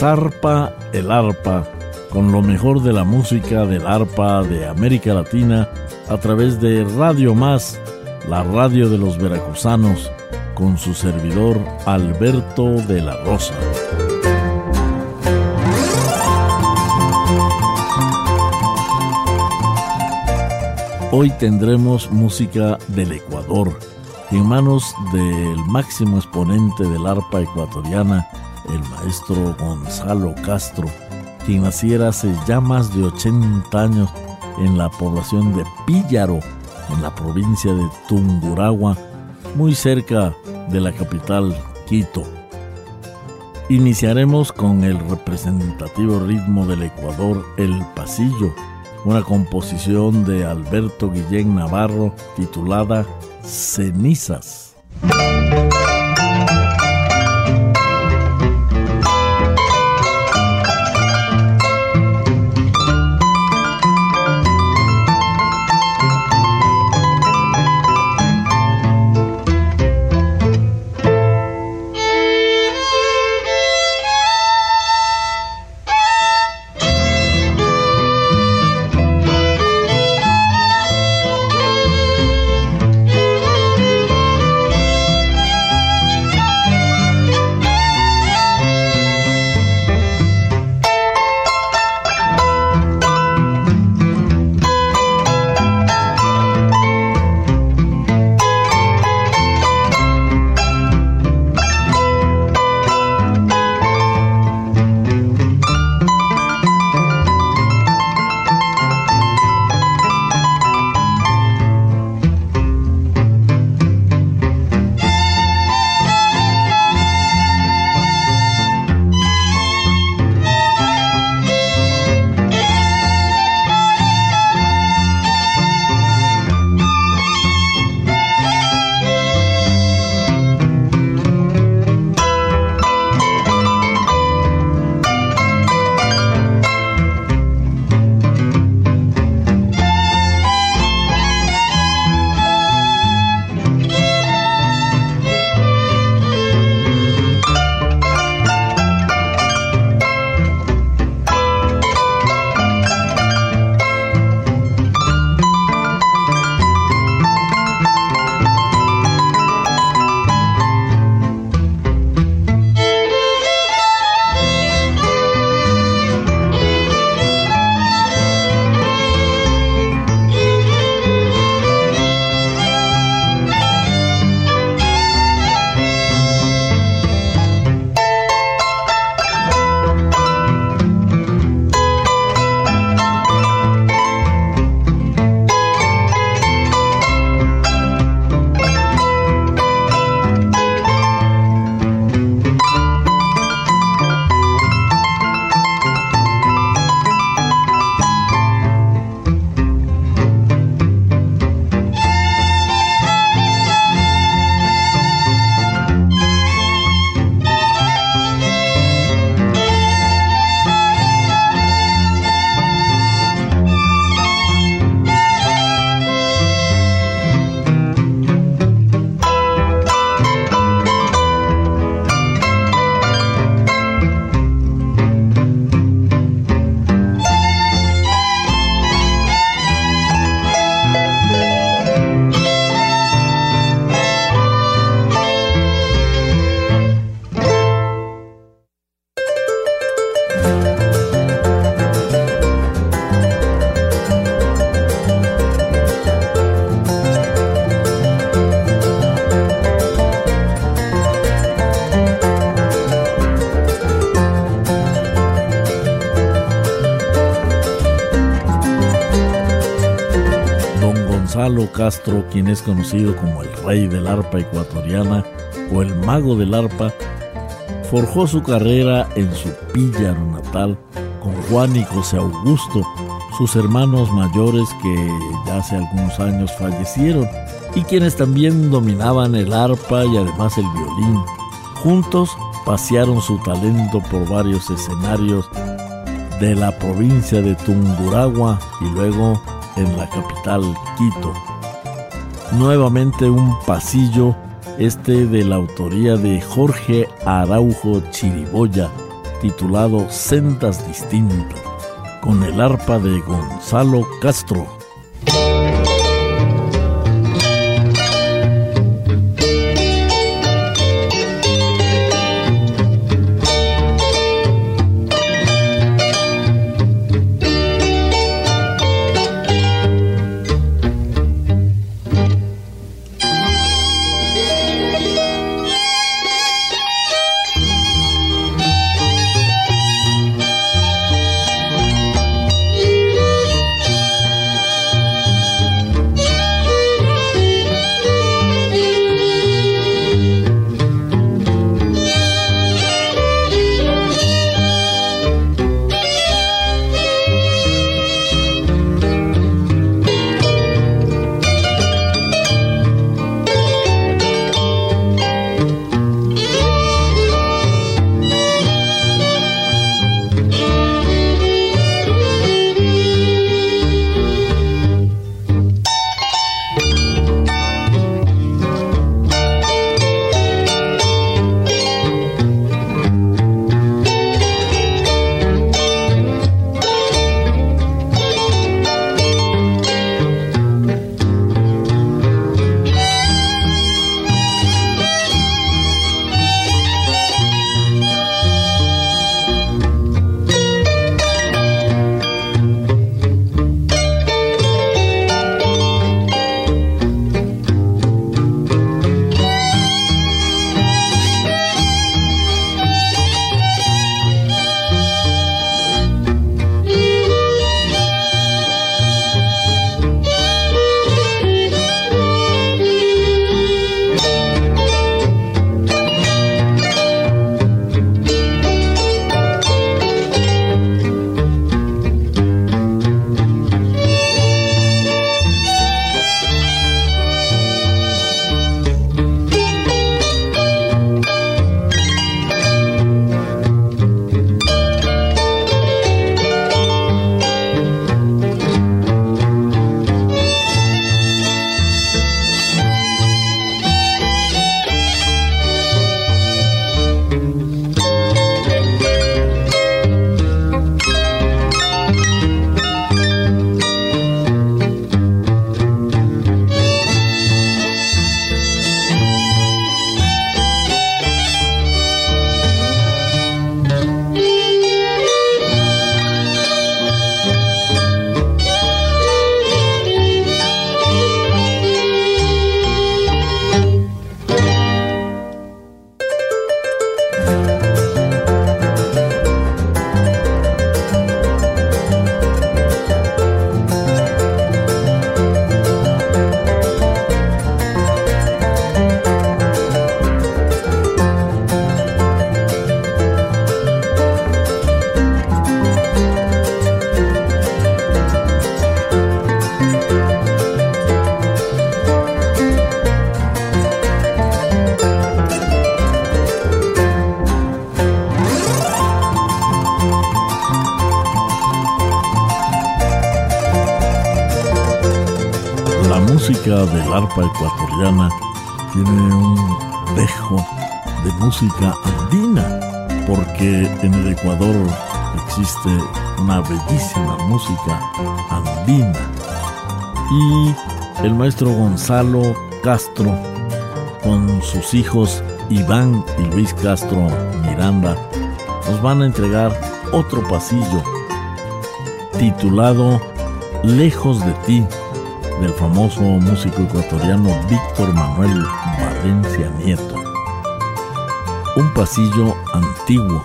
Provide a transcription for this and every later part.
Zarpa el arpa, con lo mejor de la música del arpa de América Latina a través de Radio Más, la radio de los veracruzanos, con su servidor Alberto de la Rosa. Hoy tendremos música del Ecuador, en manos del máximo exponente del arpa ecuatoriana, el maestro Gonzalo Castro, quien naciera hace ya más de 80 años en la población de Píllaro, en la provincia de Tunguragua, muy cerca de la capital Quito. Iniciaremos con el representativo ritmo del Ecuador, el pasillo, una composición de Alberto Guillén Navarro titulada Cenizas. Castro, quien es conocido como el rey del arpa ecuatoriana o el mago del arpa, forjó su carrera en su píllaro natal con Juan y José Augusto, sus hermanos mayores que ya hace algunos años fallecieron y quienes también dominaban el arpa y además el violín. Juntos pasearon su talento por varios escenarios de la provincia de Tunguragua y luego en la capital Quito. Nuevamente un pasillo, este de la autoría de Jorge Araujo Chiriboya, titulado Sendas Distintas, con el arpa de Gonzalo Castro. Del arpa ecuatoriana tiene un dejo de música andina, porque en el Ecuador existe una bellísima música andina. Y el maestro Gonzalo Castro, con sus hijos Iván y Luis Castro Miranda, nos van a entregar otro pasillo titulado Lejos de ti del famoso músico ecuatoriano Víctor Manuel Valencia Nieto. Un pasillo antiguo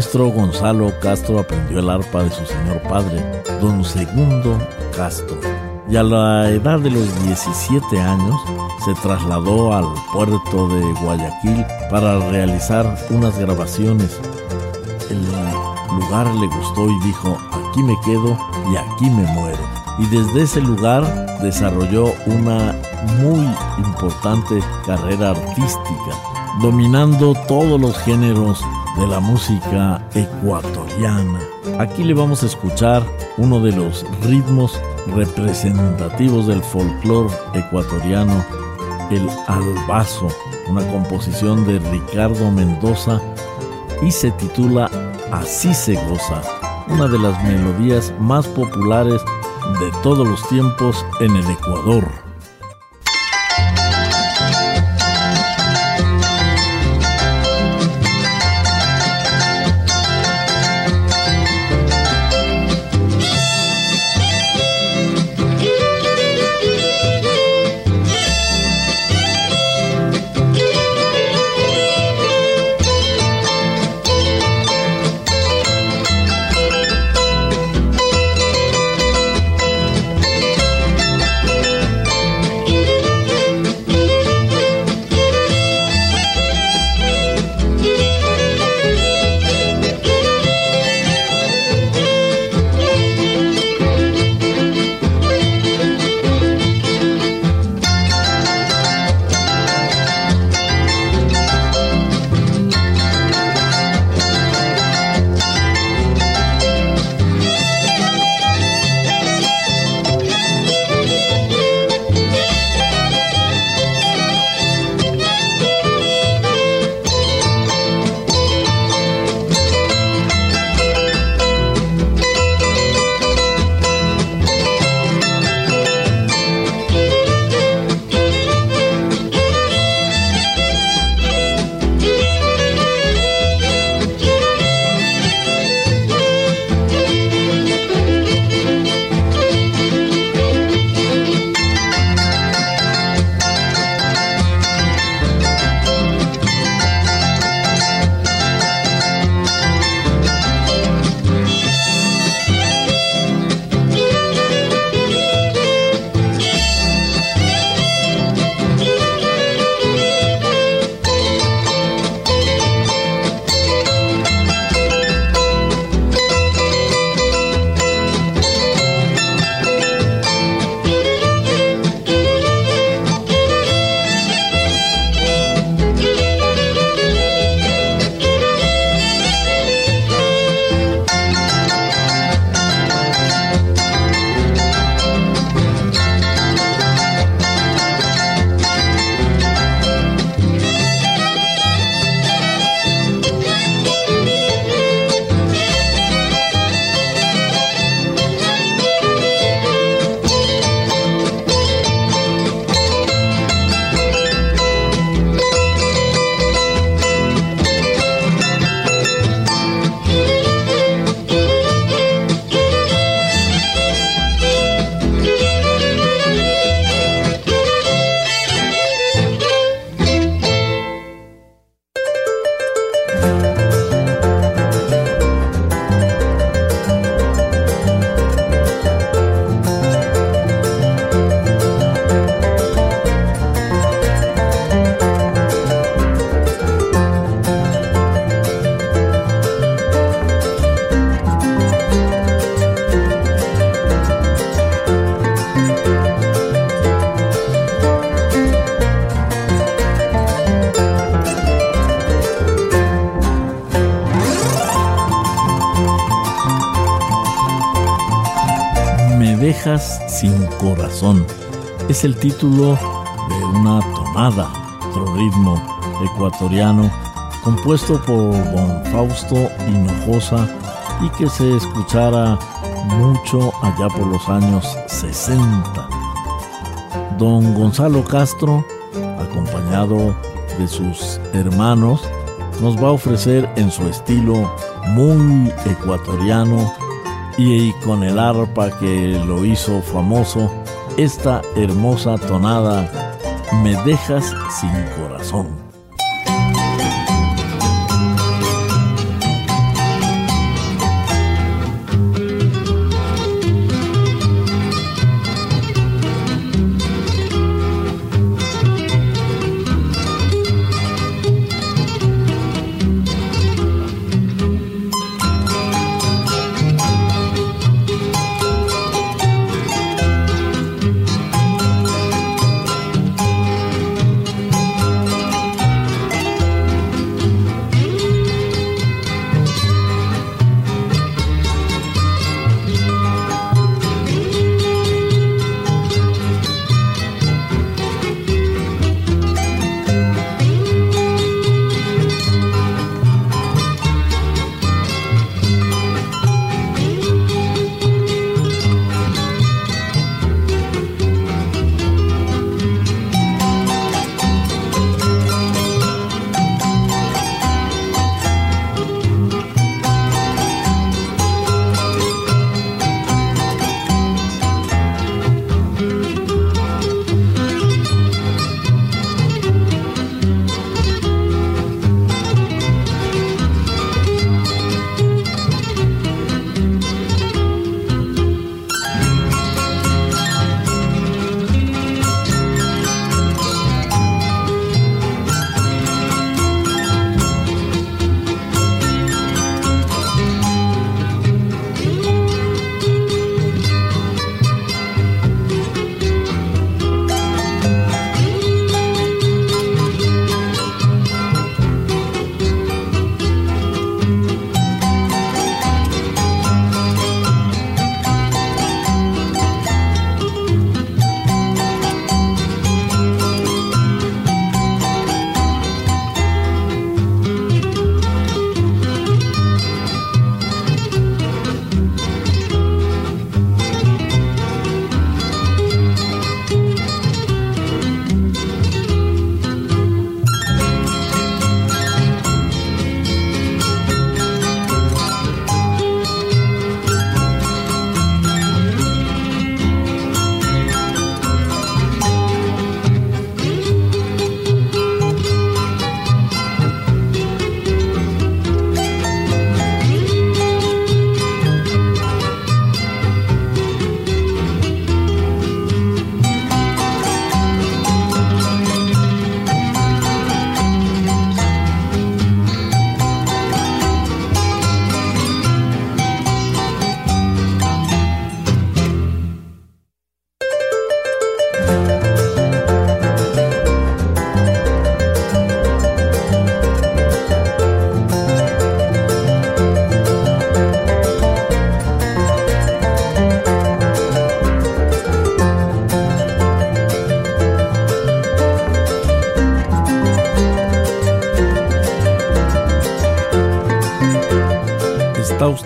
maestro Gonzalo Castro aprendió el arpa de su señor padre, don Segundo Castro, y a la edad de los 17 años se trasladó al puerto de Guayaquil para realizar unas grabaciones. El lugar le gustó y dijo, aquí me quedo y aquí me muero. Y desde ese lugar desarrolló una muy importante carrera artística, dominando todos los géneros de la música ecuatoriana. Aquí le vamos a escuchar uno de los ritmos representativos del folclore ecuatoriano, el albazo, una composición de Ricardo Mendoza y se titula Así se goza, una de las melodías más populares de todos los tiempos en el Ecuador. Es el título de una tonada, otro ritmo ecuatoriano, compuesto por don Fausto Hinojosa y que se escuchara mucho allá por los años 60. Don Gonzalo Castro, acompañado de sus hermanos, nos va a ofrecer en su estilo muy ecuatoriano y con el arpa que lo hizo famoso, esta hermosa tonada, Me dejas sin corazón.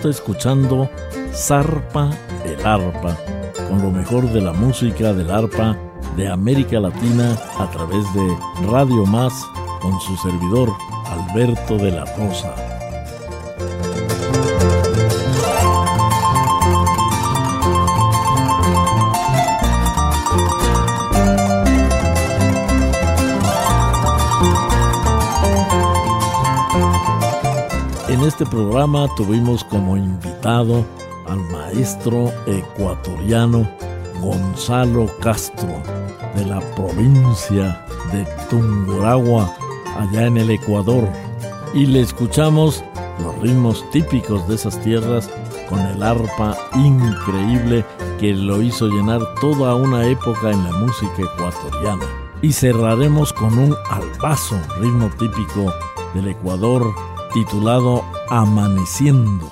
Escuchando Zarpa el arpa, con lo mejor de la música del arpa de América Latina a través de Radio Más con su servidor Alberto de la Rosa. Este programa tuvimos como invitado al maestro ecuatoriano Gonzalo Castro de la provincia de Tunguragua, allá en el Ecuador. Y le escuchamos los ritmos típicos de esas tierras con el arpa increíble que lo hizo llenar toda una época en la música ecuatoriana. Y cerraremos con un albazo, ritmo típico del Ecuador, titulado Amaneciendo.